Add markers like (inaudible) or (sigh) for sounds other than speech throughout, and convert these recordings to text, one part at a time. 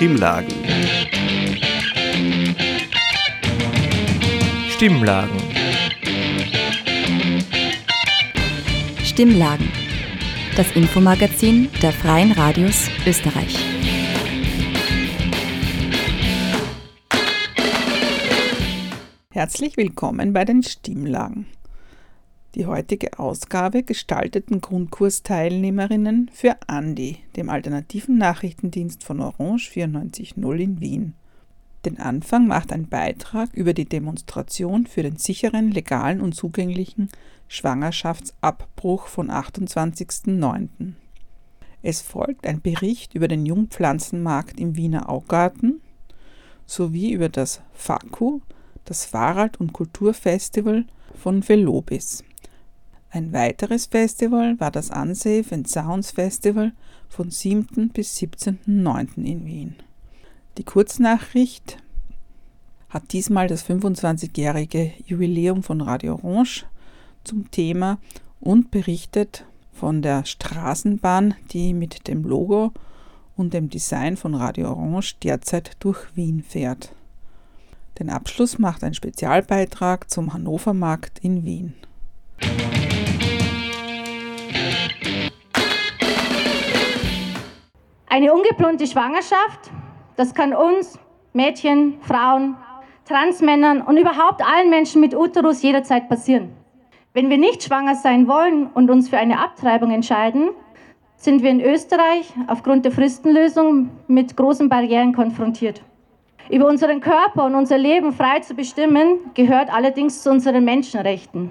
Stimmlagen. Stimmlagen. Stimmlagen. Das Infomagazin der Freien Radios Österreich. Herzlich willkommen bei den Stimmlagen. Die heutige Ausgabe gestalteten Grundkursteilnehmerinnen für Andi, dem alternativen Nachrichtendienst von Orange 94.0 in Wien. Den Anfang macht ein Beitrag über die Demonstration für den sicheren, legalen und zugänglichen Schwangerschaftsabbruch von 28.09. Es folgt ein Bericht über den Jungpflanzenmarkt im Wiener Augarten sowie über das FAKU, das Fahrrad- und Kulturfestival von Velobis. Ein weiteres Festival war das Unsafe and Sounds Festival von 7. bis 17.09. in Wien. Die Kurznachricht hat diesmal das 25-jährige Jubiläum von Radio Orange zum Thema und berichtet von der Straßenbahn, die mit dem Logo und dem Design von Radio Orange derzeit durch Wien fährt. Den Abschluss macht ein Spezialbeitrag zum Hannover Markt in Wien. Eine ungeplante Schwangerschaft, das kann uns, Mädchen, Frauen, Transmännern und überhaupt allen Menschen mit Uterus jederzeit passieren. Wenn wir nicht schwanger sein wollen und uns für eine Abtreibung entscheiden, sind wir in Österreich aufgrund der Fristenlösung mit großen Barrieren konfrontiert. Über unseren Körper und unser Leben frei zu bestimmen, gehört allerdings zu unseren Menschenrechten.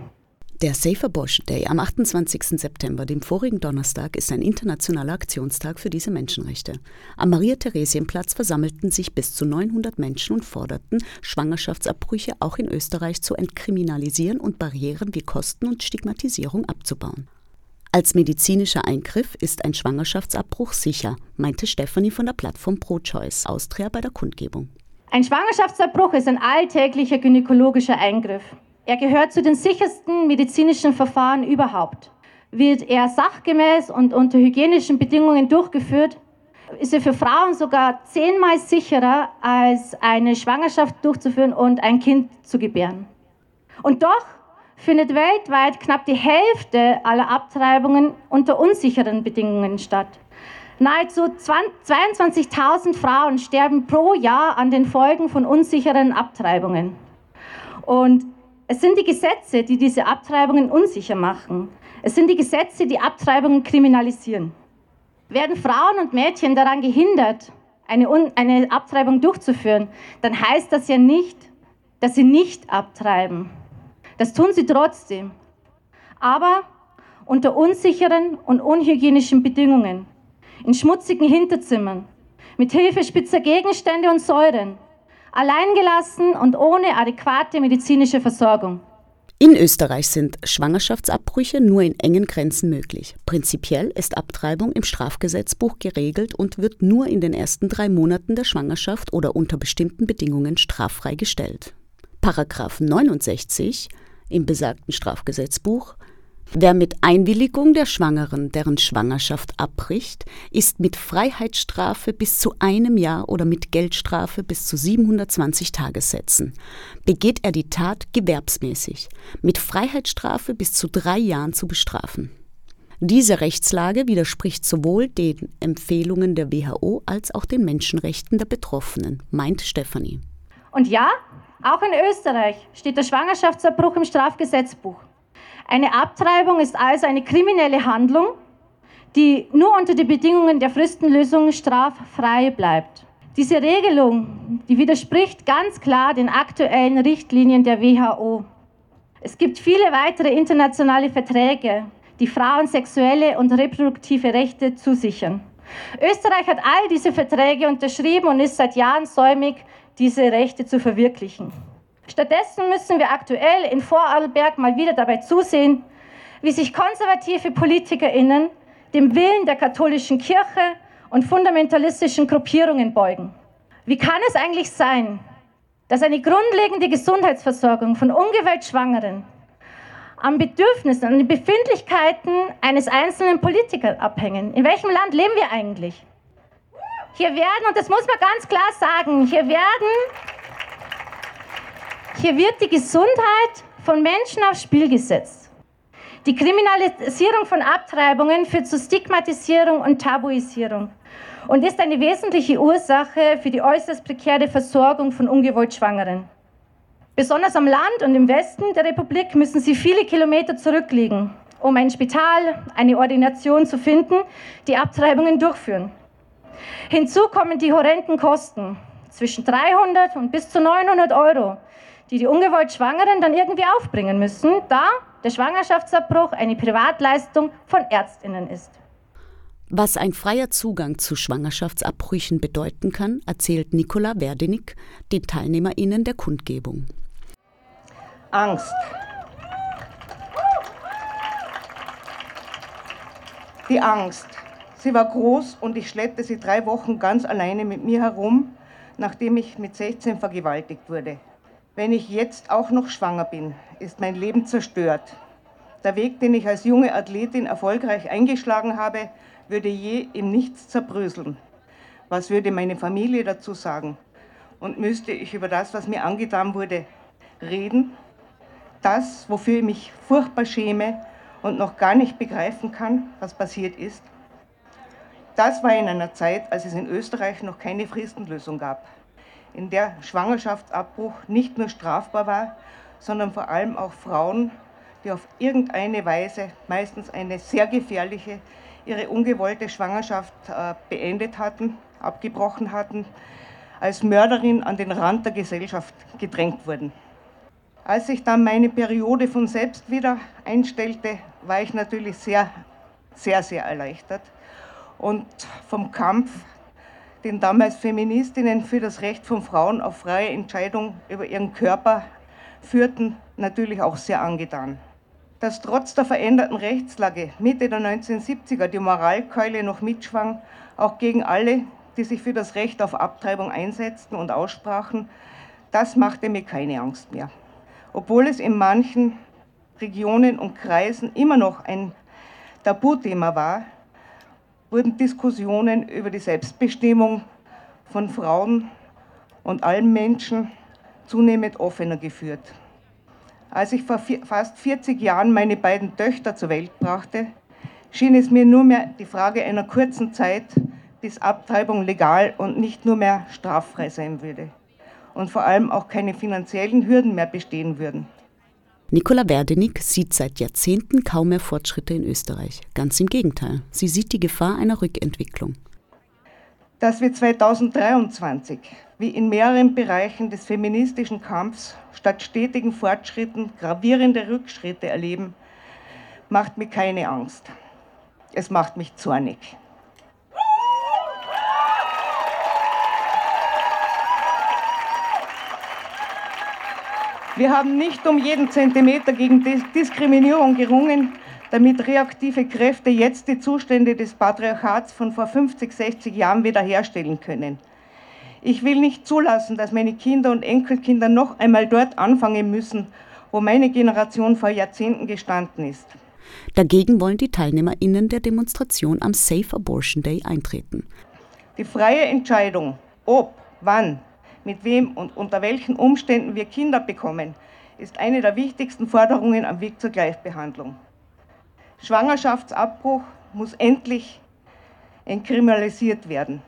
Der Safer Bosch Day am 28. September, dem vorigen Donnerstag, ist ein internationaler Aktionstag für diese Menschenrechte. Am Maria-Theresien-Platz versammelten sich bis zu 900 Menschen und forderten, Schwangerschaftsabbrüche auch in Österreich zu entkriminalisieren und Barrieren wie Kosten und Stigmatisierung abzubauen. Als medizinischer Eingriff ist ein Schwangerschaftsabbruch sicher, meinte Stephanie von der Plattform ProChoice Austria bei der Kundgebung. Ein Schwangerschaftsabbruch ist ein alltäglicher gynäkologischer Eingriff. Er gehört zu den sichersten medizinischen Verfahren überhaupt. Wird er sachgemäß und unter hygienischen Bedingungen durchgeführt, ist er für Frauen sogar zehnmal sicherer, als eine Schwangerschaft durchzuführen und ein Kind zu gebären. Und doch findet weltweit knapp die Hälfte aller Abtreibungen unter unsicheren Bedingungen statt. Nahezu 22.000 Frauen sterben pro Jahr an den Folgen von unsicheren Abtreibungen. Und es sind die Gesetze, die diese Abtreibungen unsicher machen. Es sind die Gesetze, die Abtreibungen kriminalisieren. Werden Frauen und Mädchen daran gehindert, eine, eine Abtreibung durchzuführen, dann heißt das ja nicht, dass sie nicht abtreiben. Das tun sie trotzdem. Aber unter unsicheren und unhygienischen Bedingungen, in schmutzigen Hinterzimmern, mit Hilfe spitzer Gegenstände und Säuren, alleingelassen und ohne adäquate medizinische Versorgung. In Österreich sind Schwangerschaftsabbrüche nur in engen Grenzen möglich. Prinzipiell ist Abtreibung im Strafgesetzbuch geregelt und wird nur in den ersten drei Monaten der Schwangerschaft oder unter bestimmten Bedingungen straffrei gestellt. Paragraph 69 im besagten Strafgesetzbuch Wer mit Einwilligung der Schwangeren deren Schwangerschaft abbricht, ist mit Freiheitsstrafe bis zu einem Jahr oder mit Geldstrafe bis zu 720 Tagessätzen. Begeht er die Tat gewerbsmäßig, mit Freiheitsstrafe bis zu drei Jahren zu bestrafen. Diese Rechtslage widerspricht sowohl den Empfehlungen der WHO als auch den Menschenrechten der Betroffenen, meint Stefanie. Und ja, auch in Österreich steht der Schwangerschaftsabbruch im Strafgesetzbuch. Eine Abtreibung ist also eine kriminelle Handlung, die nur unter den Bedingungen der Fristenlösung straffrei bleibt. Diese Regelung, die widerspricht ganz klar den aktuellen Richtlinien der WHO. Es gibt viele weitere internationale Verträge, die Frauen sexuelle und reproduktive Rechte zusichern. Österreich hat all diese Verträge unterschrieben und ist seit Jahren säumig, diese Rechte zu verwirklichen. Stattdessen müssen wir aktuell in Vorarlberg mal wieder dabei zusehen, wie sich konservative PolitikerInnen dem Willen der katholischen Kirche und fundamentalistischen Gruppierungen beugen. Wie kann es eigentlich sein, dass eine grundlegende Gesundheitsversorgung von ungewollt Schwangeren am Bedürfnissen, an den Befindlichkeiten eines einzelnen Politikers abhängen? In welchem Land leben wir eigentlich? Hier werden, und das muss man ganz klar sagen, hier werden, hier wird die Gesundheit von Menschen aufs Spiel gesetzt. Die Kriminalisierung von Abtreibungen führt zu Stigmatisierung und Tabuisierung und ist eine wesentliche Ursache für die äußerst prekäre Versorgung von ungewollt Schwangeren. Besonders am Land und im Westen der Republik müssen sie viele Kilometer zurückliegen, um ein Spital, eine Ordination zu finden, die Abtreibungen durchführen. Hinzu kommen die horrenden Kosten, zwischen 300 und bis zu 900 Euro, die die ungewollt Schwangeren dann irgendwie aufbringen müssen, da der Schwangerschaftsabbruch eine Privatleistung von Ärztinnen ist. Was ein freier Zugang zu Schwangerschaftsabbrüchen bedeuten kann, erzählt Nicola Werdenig den TeilnehmerInnen der Kundgebung. Angst. Die Angst. Sie war groß und ich schleppte sie drei Wochen ganz alleine mit mir herum, nachdem ich mit 16 vergewaltigt wurde. Wenn ich jetzt auch noch schwanger bin, ist mein Leben zerstört. Der Weg, den ich als junge Athletin erfolgreich eingeschlagen habe, würde je im Nichts zerbröseln. Was würde meine Familie dazu sagen? Und müsste ich über das, was mir angetan wurde, reden? Das, wofür ich mich furchtbar schäme und noch gar nicht begreifen kann, was passiert ist? Das war in einer Zeit, als es in Österreich noch keine Fristenlösung gab in der Schwangerschaftsabbruch nicht nur strafbar war, sondern vor allem auch Frauen, die auf irgendeine Weise, meistens eine sehr gefährliche, ihre ungewollte Schwangerschaft äh, beendet hatten, abgebrochen hatten, als Mörderin an den Rand der Gesellschaft gedrängt wurden. Als sich dann meine Periode von selbst wieder einstellte, war ich natürlich sehr, sehr, sehr erleichtert und vom Kampf den damals Feministinnen für das Recht von Frauen auf freie Entscheidung über ihren Körper führten, natürlich auch sehr angetan. Dass trotz der veränderten Rechtslage Mitte der 1970er die Moralkeule noch mitschwang, auch gegen alle, die sich für das Recht auf Abtreibung einsetzten und aussprachen, das machte mir keine Angst mehr. Obwohl es in manchen Regionen und Kreisen immer noch ein Tabuthema war, wurden Diskussionen über die Selbstbestimmung von Frauen und allen Menschen zunehmend offener geführt. Als ich vor fast 40 Jahren meine beiden Töchter zur Welt brachte, schien es mir nur mehr die Frage einer kurzen Zeit, bis Abtreibung legal und nicht nur mehr straffrei sein würde und vor allem auch keine finanziellen Hürden mehr bestehen würden. Nicola Werdenig sieht seit Jahrzehnten kaum mehr Fortschritte in Österreich. Ganz im Gegenteil, sie sieht die Gefahr einer Rückentwicklung. Dass wir 2023, wie in mehreren Bereichen des feministischen Kampfs, statt stetigen Fortschritten gravierende Rückschritte erleben, macht mir keine Angst. Es macht mich zornig. Wir haben nicht um jeden Zentimeter gegen Diskriminierung gerungen, damit reaktive Kräfte jetzt die Zustände des Patriarchats von vor 50, 60 Jahren wiederherstellen können. Ich will nicht zulassen, dass meine Kinder und Enkelkinder noch einmal dort anfangen müssen, wo meine Generation vor Jahrzehnten gestanden ist. Dagegen wollen die TeilnehmerInnen der Demonstration am Safe Abortion Day eintreten. Die freie Entscheidung, ob, wann, mit wem und unter welchen Umständen wir Kinder bekommen, ist eine der wichtigsten Forderungen am Weg zur Gleichbehandlung. Schwangerschaftsabbruch muss endlich entkriminalisiert werden.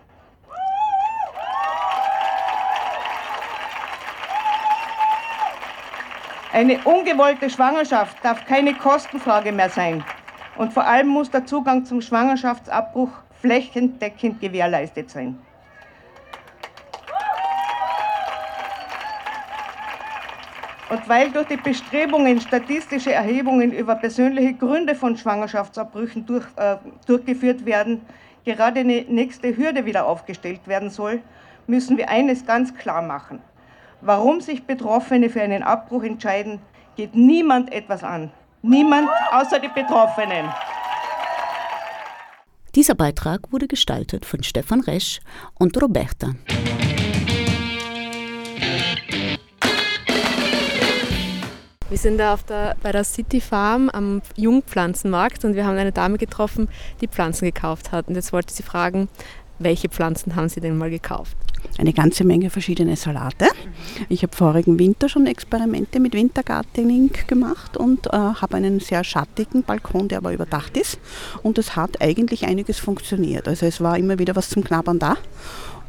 Eine ungewollte Schwangerschaft darf keine Kostenfrage mehr sein. Und vor allem muss der Zugang zum Schwangerschaftsabbruch flächendeckend gewährleistet sein. Und weil durch die Bestrebungen statistische Erhebungen über persönliche Gründe von Schwangerschaftsabbrüchen durch, äh, durchgeführt werden, gerade eine nächste Hürde wieder aufgestellt werden soll, müssen wir eines ganz klar machen. Warum sich Betroffene für einen Abbruch entscheiden, geht niemand etwas an. Niemand außer die Betroffenen. Dieser Beitrag wurde gestaltet von Stefan Resch und Roberta. Wir sind da auf der, bei der City Farm am Jungpflanzenmarkt und wir haben eine Dame getroffen, die Pflanzen gekauft hat. Und jetzt wollte sie fragen, welche Pflanzen haben Sie denn mal gekauft? Eine ganze Menge verschiedene Salate. Ich habe vorigen Winter schon Experimente mit Wintergartening gemacht und äh, habe einen sehr schattigen Balkon, der aber überdacht ist. Und es hat eigentlich einiges funktioniert. Also es war immer wieder was zum Knabbern da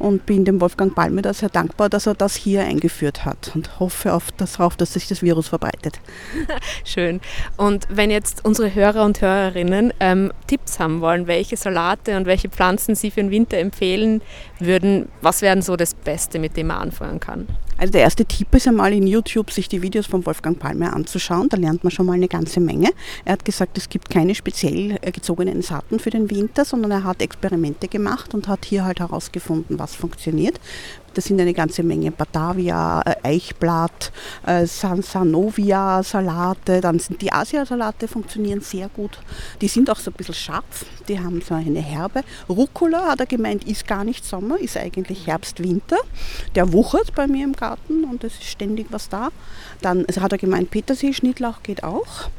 und bin dem Wolfgang Palme sehr dankbar, dass er das hier eingeführt hat und hoffe auf darauf, dass sich das Virus verbreitet. (laughs) Schön. Und wenn jetzt unsere Hörer und Hörerinnen ähm, Tipps haben wollen, welche Salate und welche Pflanzen Sie für den Winter empfehlen würden, was wären so das Beste, mit dem man anfangen kann? Also der erste Tipp ist einmal in YouTube sich die Videos von Wolfgang Palmer anzuschauen. Da lernt man schon mal eine ganze Menge. Er hat gesagt, es gibt keine speziell äh, gezogenen Saaten für den Winter, sondern er hat Experimente gemacht und hat hier halt herausgefunden, was funktioniert. Das sind eine ganze Menge Batavia, äh, Eichblatt, äh, Sansanovia Salate, dann sind die Asiasalate funktionieren sehr gut. Die sind auch so ein bisschen scharf, die haben so eine Herbe. Rucola hat er gemeint, ist gar nicht Sommer, ist eigentlich Herbst, Winter. Der wuchert bei mir im Garten und es ist ständig was da. Dann also hat er gemeint, Petersil-Schnittlauch geht auch.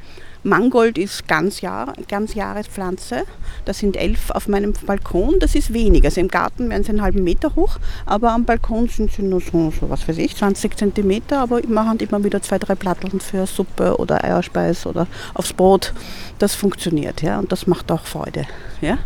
Mangold ist ganz, Jahr, ganz Jahrespflanze. Das sind elf auf meinem Balkon. Das ist wenig. Also im Garten werden sie einen halben Meter hoch, aber am Balkon sind sie nur so, so was weiß ich, 20 Zentimeter. Aber ich mache immer wieder zwei, drei Platteln für Suppe oder Eierspeis oder aufs Brot. Das funktioniert, ja, und das macht auch Freude, ja.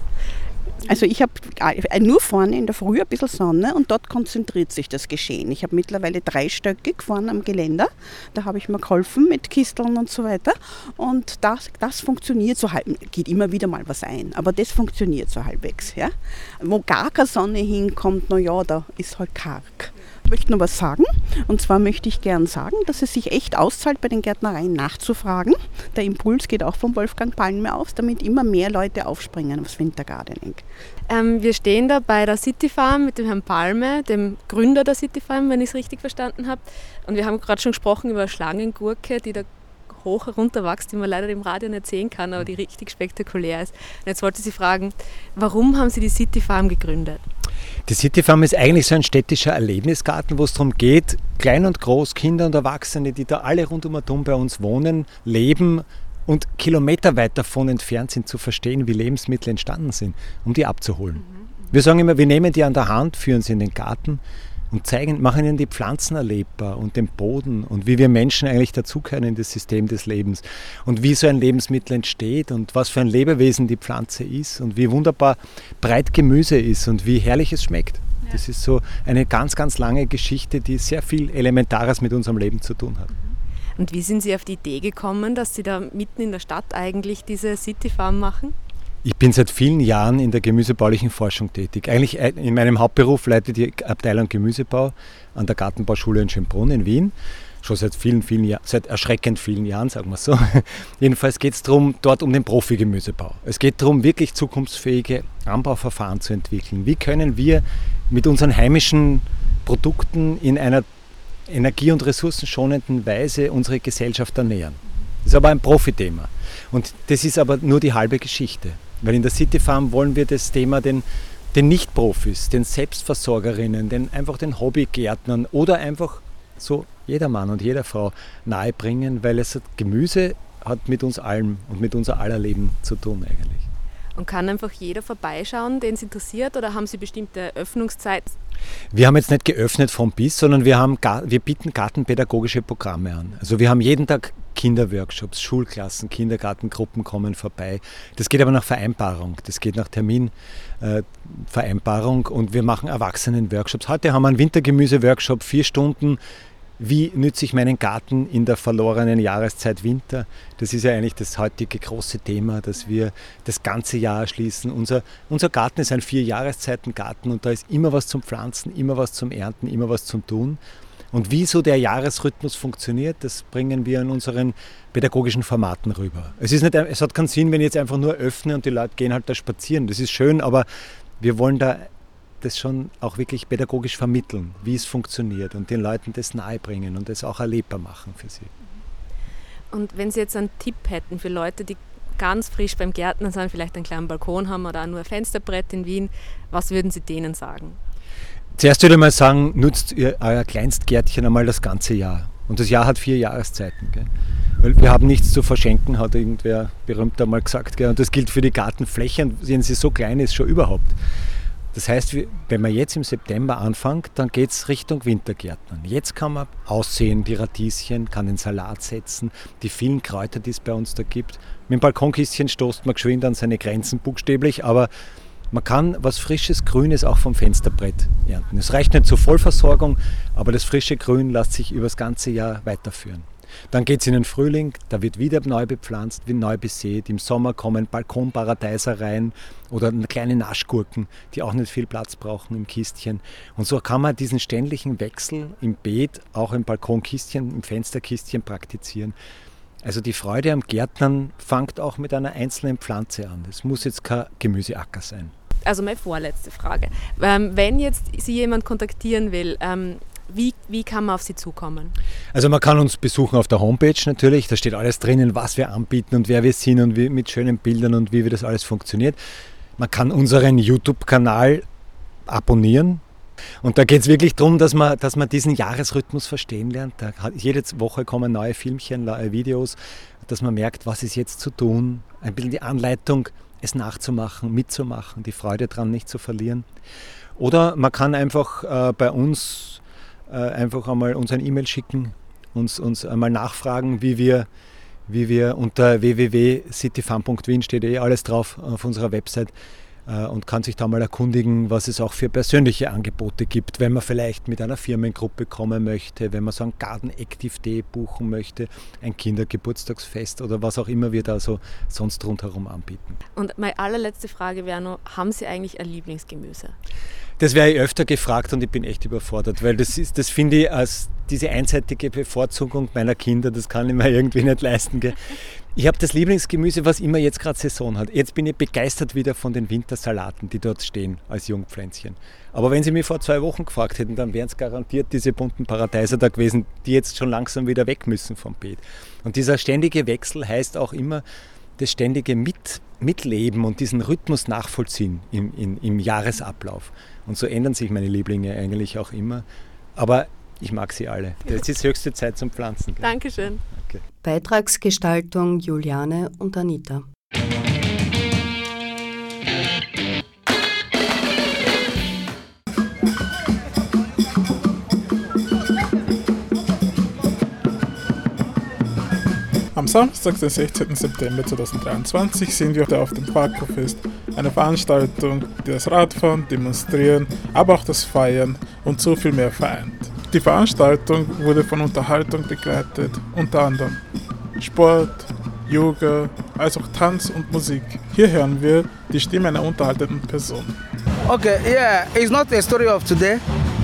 Also ich habe äh, nur vorne in der Früh ein bisschen Sonne und dort konzentriert sich das Geschehen. Ich habe mittlerweile dreistöckig vorne am Geländer. Da habe ich mir geholfen mit Kisteln und so weiter. Und das, das funktioniert so halb, geht immer wieder mal was ein, aber das funktioniert so halbwegs. Ja? Wo gar keine Sonne hinkommt, naja, da ist halt karg. Ich möchte noch was sagen. Und zwar möchte ich gern sagen, dass es sich echt auszahlt, bei den Gärtnereien nachzufragen. Der Impuls geht auch von Wolfgang Palme aus, damit immer mehr Leute aufspringen aufs Wintergardening. Ähm, wir stehen da bei der City Farm mit dem Herrn Palme, dem Gründer der City Farm, wenn ich es richtig verstanden habe. Und wir haben gerade schon gesprochen über Schlangengurke, die da hoch herunterwächst, die man leider im Radio nicht sehen kann, aber die richtig spektakulär ist. Und jetzt wollte ich Sie fragen, warum haben Sie die City Farm gegründet? Die City Farm ist eigentlich so ein städtischer Erlebnisgarten, wo es darum geht, klein und groß, Kinder und Erwachsene, die da alle rund um und bei uns wohnen, leben und kilometerweit davon entfernt sind, zu verstehen, wie Lebensmittel entstanden sind, um die abzuholen. Mhm. Wir sagen immer, wir nehmen die an der Hand, führen sie in den Garten und zeigen, machen ihnen die Pflanzen erlebbar und den Boden und wie wir Menschen eigentlich dazugehören in das System des Lebens und wie so ein Lebensmittel entsteht und was für ein Lebewesen die Pflanze ist und wie wunderbar breit Gemüse ist und wie herrlich es schmeckt. Das ist so eine ganz, ganz lange Geschichte, die sehr viel Elementares mit unserem Leben zu tun hat. Und wie sind Sie auf die Idee gekommen, dass Sie da mitten in der Stadt eigentlich diese City Farm machen? Ich bin seit vielen Jahren in der gemüsebaulichen Forschung tätig. Eigentlich äh, in meinem Hauptberuf leite die Abteilung Gemüsebau an der Gartenbauschule in Schönbrunn in Wien. Schon seit vielen, vielen Jahren, seit erschreckend vielen Jahren, sagen wir so. (laughs) Jedenfalls geht es darum, dort um den Profi-Gemüsebau. Es geht darum, wirklich zukunftsfähige Anbauverfahren zu entwickeln. Wie können wir mit unseren heimischen Produkten in einer energie- und ressourcenschonenden Weise unsere Gesellschaft ernähren? Das ist aber ein Profithema. Und das ist aber nur die halbe Geschichte. Weil in der City Farm wollen wir das Thema den, den Nicht-Profis, den Selbstversorgerinnen, den, einfach den Hobbygärtnern oder einfach so jeder Mann und jeder Frau nahebringen, weil es hat Gemüse hat mit uns allem und mit unser aller Leben zu tun eigentlich. Und kann einfach jeder vorbeischauen, den es interessiert, oder haben Sie bestimmte Öffnungszeiten? Wir haben jetzt nicht geöffnet vom bis, sondern wir, haben, wir bieten gartenpädagogische Programme an. Also wir haben jeden Tag Kinderworkshops, Schulklassen, Kindergartengruppen kommen vorbei. Das geht aber nach Vereinbarung, das geht nach Terminvereinbarung äh, und wir machen Erwachsenen-Workshops. Heute haben wir einen Wintergemüse-Workshop, vier Stunden wie nütze ich meinen Garten in der verlorenen Jahreszeit Winter? Das ist ja eigentlich das heutige große Thema, dass wir das ganze Jahr erschließen. Unser, unser Garten ist ein Vier-Jahreszeiten-Garten und da ist immer was zum Pflanzen, immer was zum Ernten, immer was zum Tun. Und wie so der Jahresrhythmus funktioniert, das bringen wir in unseren pädagogischen Formaten rüber. Es, ist nicht, es hat keinen Sinn, wenn ich jetzt einfach nur öffne und die Leute gehen halt da spazieren. Das ist schön, aber wir wollen da das schon auch wirklich pädagogisch vermitteln, wie es funktioniert und den Leuten das nahebringen und das auch erlebbar machen für sie. Und wenn Sie jetzt einen Tipp hätten für Leute, die ganz frisch beim Gärtnern sind, vielleicht einen kleinen Balkon haben oder auch nur ein Fensterbrett in Wien, was würden Sie denen sagen? Zuerst würde ich mal sagen, nutzt ihr euer Kleinstgärtchen einmal das ganze Jahr. Und das Jahr hat vier Jahreszeiten. Gell? Weil wir haben nichts zu verschenken, hat irgendwer berühmt einmal gesagt. Gell? Und das gilt für die Gartenflächen, wenn sie so klein ist, schon überhaupt. Das heißt, wenn man jetzt im September anfängt, dann geht es Richtung Wintergärtnern. Jetzt kann man aussehen, die Radieschen, kann den Salat setzen, die vielen Kräuter, die es bei uns da gibt. Mit dem Balkonkistchen stoßt man geschwind an seine Grenzen buchstäblich, aber man kann was frisches Grünes auch vom Fensterbrett ernten. Es reicht nicht zur Vollversorgung, aber das frische Grün lässt sich über das ganze Jahr weiterführen. Dann geht es in den Frühling, da wird wieder neu bepflanzt, wird neu besät. Im Sommer kommen Balkonparadeiser rein oder kleine Naschgurken, die auch nicht viel Platz brauchen im Kistchen. Und so kann man diesen ständigen Wechsel im Beet, auch im Balkonkistchen, im Fensterkistchen praktizieren. Also die Freude am Gärtnern fängt auch mit einer einzelnen Pflanze an. Es muss jetzt kein Gemüseacker sein. Also meine vorletzte Frage. Ähm, wenn jetzt Sie jemand kontaktieren will, ähm, wie, wie kann man auf Sie zukommen? Also man kann uns besuchen auf der Homepage natürlich. Da steht alles drinnen, was wir anbieten und wer wir sind und wie, mit schönen Bildern und wie, wie das alles funktioniert. Man kann unseren YouTube-Kanal abonnieren. Und da geht es wirklich darum, dass man, dass man diesen Jahresrhythmus verstehen lernt. Da, jede Woche kommen neue Filmchen, neue Videos, dass man merkt, was ist jetzt zu tun. Ein bisschen die Anleitung, es nachzumachen, mitzumachen, die Freude daran nicht zu verlieren. Oder man kann einfach äh, bei uns einfach einmal uns ein E-Mail schicken, uns, uns einmal nachfragen, wie wir, wie wir unter www.cityfarm.wien steht eh alles drauf auf unserer Website. äh, und kann sich da mal erkundigen, was es auch für persönliche Angebote gibt, wenn man vielleicht mit einer Firmengruppe kommen möchte, wenn man so ein Garden Active Day buchen möchte, ein Kindergeburtstagsfest oder was auch immer wir da so sonst rundherum anbieten. Und meine allerletzte Frage wäre noch, haben Sie eigentlich ein Lieblingsgemüse? Das wäre ich öfter gefragt und ich bin echt überfordert, weil das ist, das finde ich als diese einseitige Bevorzugung meiner Kinder, das kann ich mir (laughs) irgendwie nicht leisten. Gell? Ich habe das Lieblingsgemüse, was immer jetzt gerade Saison hat. Jetzt bin ich begeistert wieder von den Wintersalaten, die dort stehen als Jungpflänzchen. Aber wenn Sie mich vor zwei Wochen gefragt hätten, dann wären es garantiert diese bunten Paradeiser da gewesen, die jetzt schon langsam wieder weg müssen vom Beet. Und dieser ständige Wechsel heißt auch immer, das ständige Mit, Mitleben und diesen Rhythmus nachvollziehen im, im, im Jahresablauf. Und so ändern sich meine Lieblinge eigentlich auch immer. Aber ich mag sie alle. Es ist höchste Zeit zum Pflanzen. Dankeschön. Okay. Beitragsgestaltung Juliane und Anita. Am Samstag, den 16. September 2023, sind wir auf dem Parkofest, eine Veranstaltung, die das Radfahren, Demonstrieren, aber auch das Feiern und so viel mehr vereint. Die Veranstaltung wurde von Unterhaltung begleitet, unter anderem Sport, Yoga, als auch Tanz und Musik. Hier hören wir die Stimme einer unterhaltenden Person. Okay, yeah, it's not a story of today.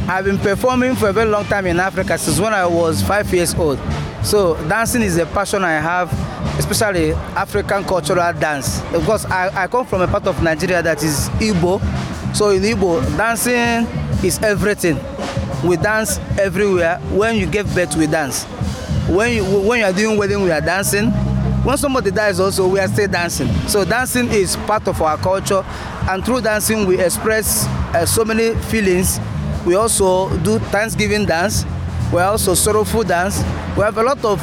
I've been performing for a very long time in Africa since when I was five years old. So dancing is a passion I have, especially African cultural dance. Because I, I come from a part of Nigeria that is Igbo. So in Igbo, dancing is everything. We dance everywhere. When you give birth, we dance. When you when you are doing wedding, we are dancing. When somebody dies, also we are still dancing. So dancing is part of our culture, and through dancing we express uh, so many feelings. We also do Thanksgiving dance. We also sorrowful dance. We have a lot of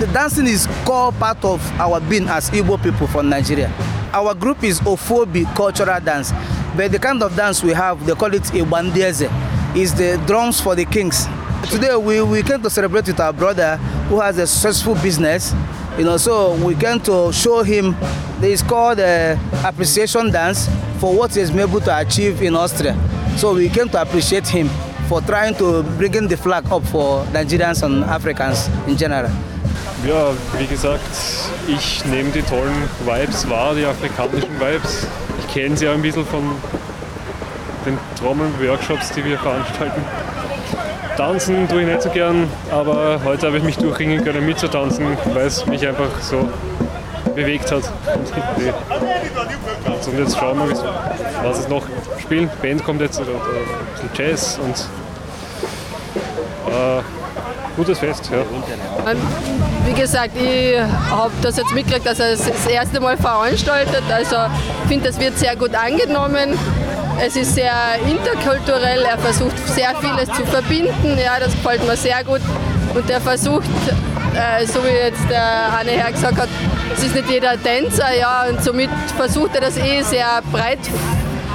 the dancing is core part of our being as Igbo people from Nigeria. Our group is Ofobi cultural dance, but the kind of dance we have, they call it Ibandieze, is the drums for the kings. Today we, we came to celebrate with our brother who has a successful business. You know, so we came to show him. It's called uh, appreciation dance for what he's been able to achieve in Austria. So we came to appreciate him for trying to bring in the flag up for Nigerians and Africans in general. Ja, wie gesagt, ich nehme die tollen Vibes wahr, die afrikanischen Vibes. Ich kenne sie auch ein bisschen von den Trommeln-Workshops, die wir veranstalten. Tanzen tue ich nicht so gern, aber heute habe ich mich durchringen können mitzutanzen, weil es mich einfach so bewegt hat. Und jetzt schauen wir, was es noch spielen. Band kommt jetzt oder, oder ein bisschen Jazz und äh, gutes Fest. Ja. Wie gesagt, ich habe das jetzt mitgekriegt, dass er es das erste Mal veranstaltet. Also ich finde, das wird sehr gut angenommen. Es ist sehr interkulturell, er versucht sehr vieles zu verbinden, ja, das gefällt mir sehr gut. Und er versucht, äh, so wie jetzt der Anne Herr gesagt hat, es ist nicht jeder Tänzer, ja, und somit versucht er das eh sehr breit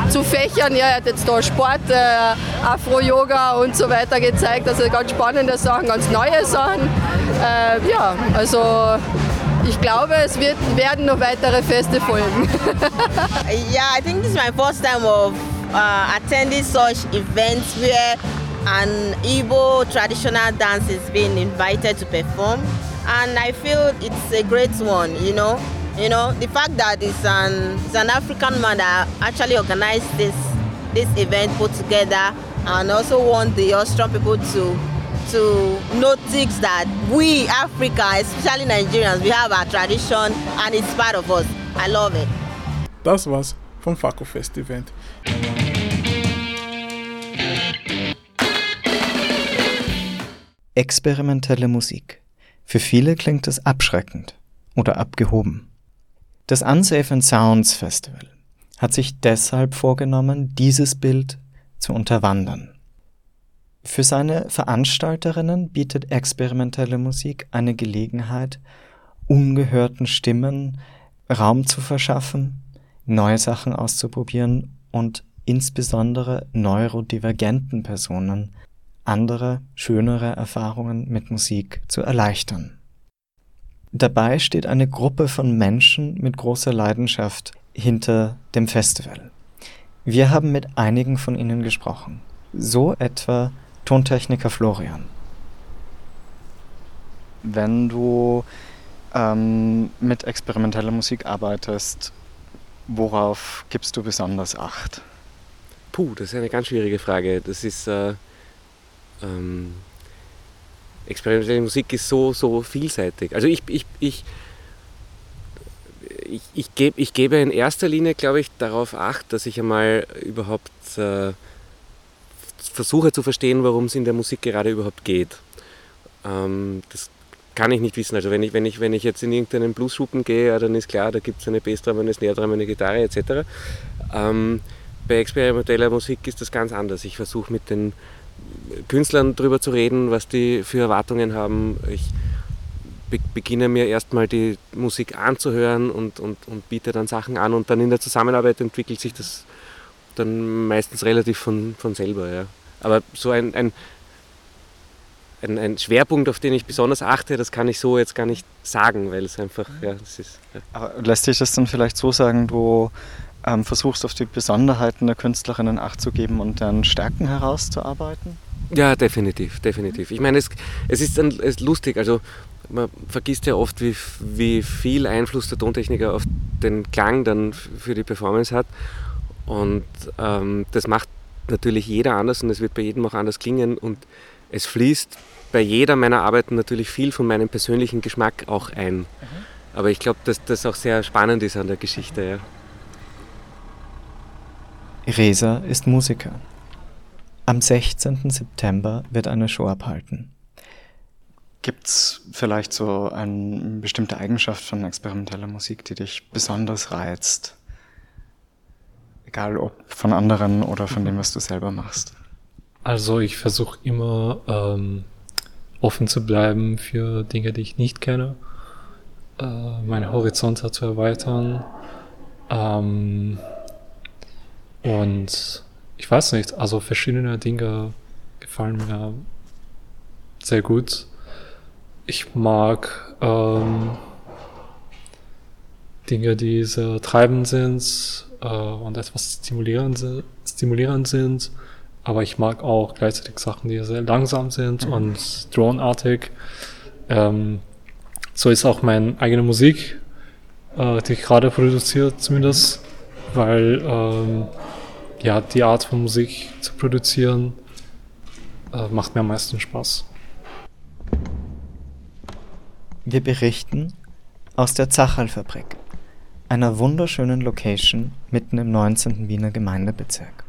zu Fächern. Ja, er hat jetzt da Sport, äh, Afro-Yoga und so weiter gezeigt. Also ganz spannende Sachen, ganz neue Sachen. Äh, ja, also ich glaube, es wird, werden noch weitere Feste folgen. (laughs) yeah, I think this is my first time of uh, attending such events where an Igbo traditional dance is being invited to perform, and I feel it's a great one. You know, you know the fact that it's an it's an African man that actually organized this this event put together, and also want the Austrian people to to notice that we Africa, especially Nigerians, we have our tradition and it's part of us. I love it. Das war's vom Faco Fest Event. Experimentelle Musik. Für viele klingt es abschreckend oder abgehoben. Das Unsafe and Sounds Festival hat sich deshalb vorgenommen, dieses Bild zu unterwandern. Für seine Veranstalterinnen bietet experimentelle Musik eine Gelegenheit, ungehörten Stimmen Raum zu verschaffen, neue Sachen auszuprobieren und insbesondere neurodivergenten Personen andere, schönere Erfahrungen mit Musik zu erleichtern. Dabei steht eine Gruppe von Menschen mit großer Leidenschaft hinter dem Festival. Wir haben mit einigen von ihnen gesprochen. So etwa Tontechniker Florian. Wenn du ähm, mit experimenteller Musik arbeitest, worauf gibst du besonders Acht? Puh, das ist eine ganz schwierige Frage. Das ist äh, ähm, experimentelle Musik ist so, so vielseitig. Also ich, ich, ich, ich, ich, geb, ich gebe in erster Linie, glaube ich, darauf Acht, dass ich einmal überhaupt äh, versuche zu verstehen, worum es in der Musik gerade überhaupt geht. Ähm, das kann ich nicht wissen. Also wenn ich, wenn ich, wenn ich jetzt in irgendeinen Blues-Schuppen gehe, ja, dann ist klar, da gibt es eine Bassdrum, eine Snare-Drum, eine Gitarre etc. Ähm, bei experimenteller Musik ist das ganz anders. Ich versuche mit den Künstlern darüber zu reden, was die für Erwartungen haben. Ich be beginne mir erstmal die Musik anzuhören und, und, und biete dann Sachen an und dann in der Zusammenarbeit entwickelt sich das dann meistens relativ von, von selber. Ja. Aber so ein, ein, ein, ein, Schwerpunkt, auf den ich besonders achte, das kann ich so jetzt gar nicht sagen, weil es einfach, ja, das ist. Ja. Aber lässt sich das dann vielleicht so sagen, du ähm, versuchst auf die Besonderheiten der Künstlerinnen Acht zu geben und deren Stärken herauszuarbeiten? Ja, definitiv, definitiv. Ich meine, es, es ist dann es ist lustig, also man vergisst ja oft, wie, wie viel Einfluss der Tontechniker auf den Klang dann für die Performance hat. Und ähm, das macht natürlich jeder anders und es wird bei jedem auch anders klingen und es fließt bei jeder meiner Arbeiten natürlich viel von meinem persönlichen Geschmack auch ein. Mhm. Aber ich glaube, dass das auch sehr spannend ist an der Geschichte. Ja. Resa ist Musiker. Am 16. September wird eine Show abhalten. Gibt es vielleicht so eine bestimmte Eigenschaft von experimenteller Musik, die dich besonders reizt? Egal ob von anderen oder von dem, was du selber machst. Also ich versuche immer ähm, offen zu bleiben für Dinge, die ich nicht kenne, äh, meine Horizonte zu erweitern. Ähm, und ich weiß nicht, also verschiedene Dinge gefallen mir sehr gut. Ich mag ähm, Dinge, die sehr treibend sind äh, und etwas stimulierend, stimulierend sind. Aber ich mag auch gleichzeitig Sachen, die sehr langsam sind mhm. und droneartig. Ähm, so ist auch meine eigene Musik, äh, die ich gerade produziere zumindest, weil ähm, ja, die Art von Musik zu produzieren äh, macht mir am meisten Spaß. Wir berichten aus der Zacherl-Fabrik, einer wunderschönen Location mitten im 19. Wiener Gemeindebezirk.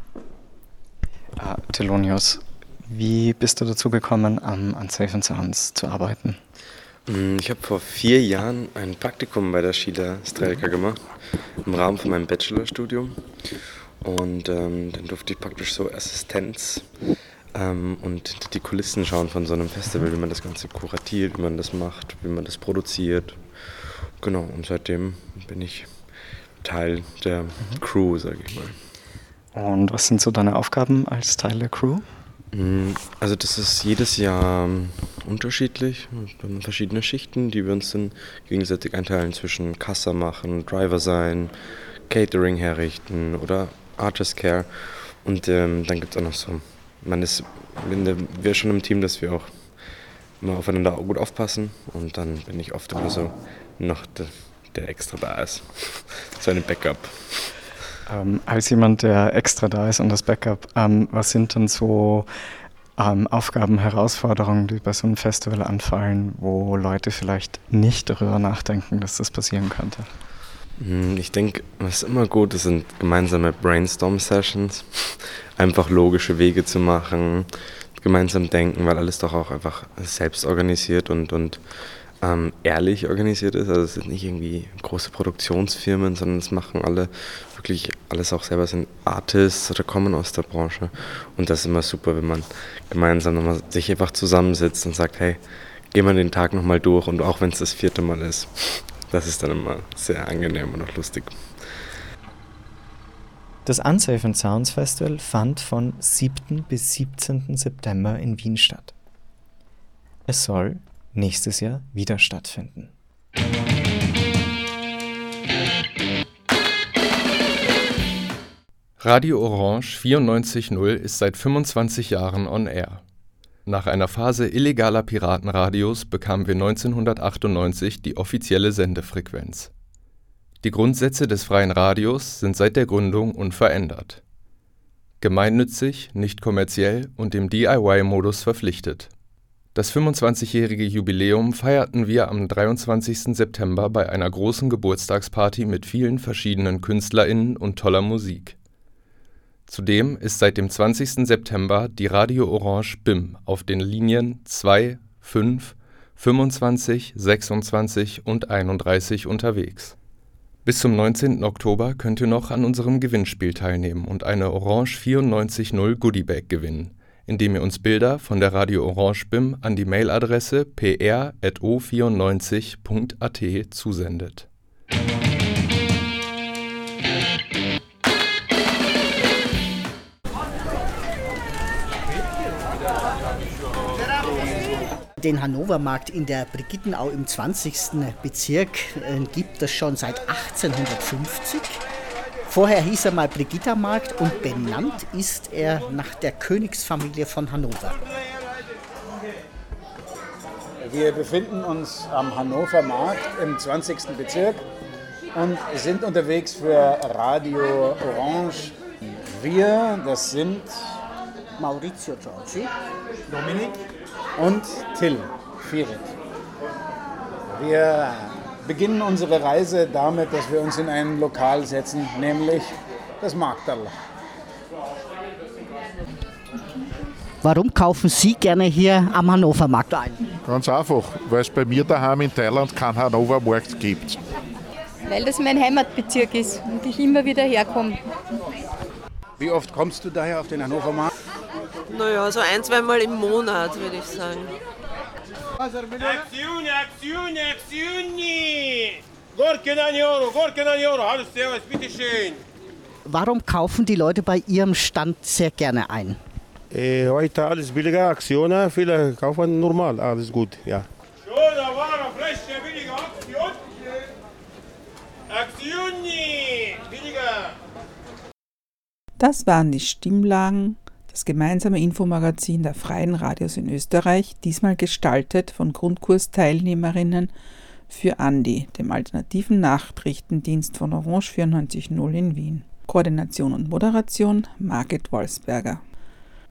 Ah, Thelonius, wie bist du dazu gekommen, am Unsafe and Sounds zu arbeiten? Mm, ich habe vor vier Jahren ein Praktikum bei der Schieder Strelka gemacht, im Rahmen von meinem Bachelorstudium. Und ähm, dann durfte ich praktisch so Assistenz ähm, und die Kulissen schauen von so einem Festival, wie man das Ganze kuratiert, wie man das macht, wie man das produziert. Genau, und seitdem bin ich Teil der mhm. Crew, sage ich mal. Und was sind so deine Aufgaben als Teil der Crew? Mm, also das ist jedes Jahr ähm, unterschiedlich. Wir haben verschiedene Schichten, die wir uns dann gegenseitig einteilen zwischen Kassa machen, Driver sein, Catering herrichten oder Artist Care. Und ähm, dann gibt es auch noch so, man ist, wir schon im Team, dass wir auch immer aufeinander gut aufpassen. Und dann bin ich oft immer so noch der, der extra da ist. (laughs) so eine Backup. Ähm, als jemand, der extra da ist und das Backup, ähm, was sind denn so ähm, Aufgaben, Herausforderungen, die bei so einem Festival anfallen, wo Leute vielleicht nicht darüber nachdenken, dass das passieren könnte? Hm, ich denke, was immer gut ist, sind gemeinsame Brainstorm-Sessions. (laughs) Einfach logische Wege zu machen, gemeinsam denken, weil alles doch auch einfach selbst organisiert und, und ähm, ehrlich organisiert ist. Also es sind nicht irgendwie große Produktionsfirmen, sondern es machen alle wirklich alles auch selber sind Artists oder kommen aus der Branche. Und das ist immer super, wenn man gemeinsam nochmal sich einfach zusammensitzt und sagt, hey, gehen wir den Tag nochmal durch und auch wenn es das vierte Mal ist. Das ist dann immer sehr angenehm und auch lustig. Das Unsafe and Sounds Festival fand von 7. bis 17. September in Wien statt. Es soll nächstes Jahr wieder stattfinden. Radio Orange 94.0 ist seit 25 Jahren on air. Nach einer Phase illegaler Piratenradios bekamen wir 1998 die offizielle Sendefrequenz. Die Grundsätze des freien Radios sind seit der Gründung unverändert. Gemeinnützig, nicht kommerziell und im DIY-Modus verpflichtet. Das 25-jährige Jubiläum feierten wir am 23. September bei einer großen Geburtstagsparty mit vielen verschiedenen KünstlerInnen und toller Musik. Zudem ist seit dem 20. September die Radio Orange BIM auf den Linien 2, 5, 25, 26 und 31 unterwegs. Bis zum 19. Oktober könnt ihr noch an unserem Gewinnspiel teilnehmen und eine Orange 94.0 Goodiebag gewinnen, indem ihr uns Bilder von der Radio Orange BIM an die Mailadresse pr.o94.at zusendet. Den Hannovermarkt in der Brigittenau im 20. Bezirk äh, gibt es schon seit 1850. Vorher hieß er mal Brigittermarkt und benannt ist er nach der Königsfamilie von Hannover. Wir befinden uns am Hannover Markt im 20. Bezirk und sind unterwegs für Radio Orange. Wir, das sind Maurizio Giorgi, Dominik und Till Firet. Wir beginnen unsere Reise damit, dass wir uns in ein Lokal setzen, nämlich das Marktal. Warum kaufen Sie gerne hier am Hannover Markt ein? Ganz einfach, weil es bei mir daheim in Thailand keinen Hannover Markt gibt. Weil das mein Heimatbezirk ist und ich immer wieder herkomme. Wie oft kommst du daher auf den Hannover Markt? Naja, so ein, zweimal im Monat, würde ich sagen. Aktioni, Aktioni, Aktioni! Gorke na Euro, Gorke na Euro, hallo Servus, bitteschön. Warum kaufen die Leute bei Ihrem Stand sehr gerne ein? Äh, heute alles billiger, Aktionen, viele kaufen normal, alles gut, ja. Schöne Ware, frische, billige Aktion. Aktioni, billiger. Das waren die Stimmlagen das gemeinsame Infomagazin der Freien Radios in Österreich, diesmal gestaltet von Grundkursteilnehmerinnen für Andi, dem alternativen Nachrichtendienst von Orange 94.0 in Wien. Koordination und Moderation Margit Wolfsberger.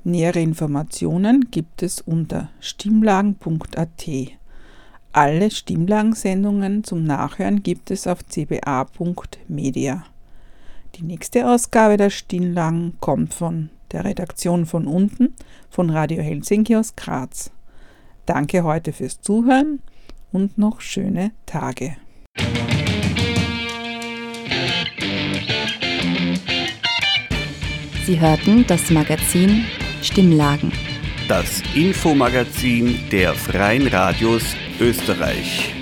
Nähere Informationen gibt es unter stimmlagen.at. Alle Stimmlagensendungen zum Nachhören gibt es auf cba.media. Die nächste Ausgabe der Stimmlagen kommt von der Redaktion von unten von Radio Helsinki aus Graz. Danke heute fürs Zuhören und noch schöne Tage. Sie hörten das Magazin Stimmlagen. Das Infomagazin der Freien Radios Österreich.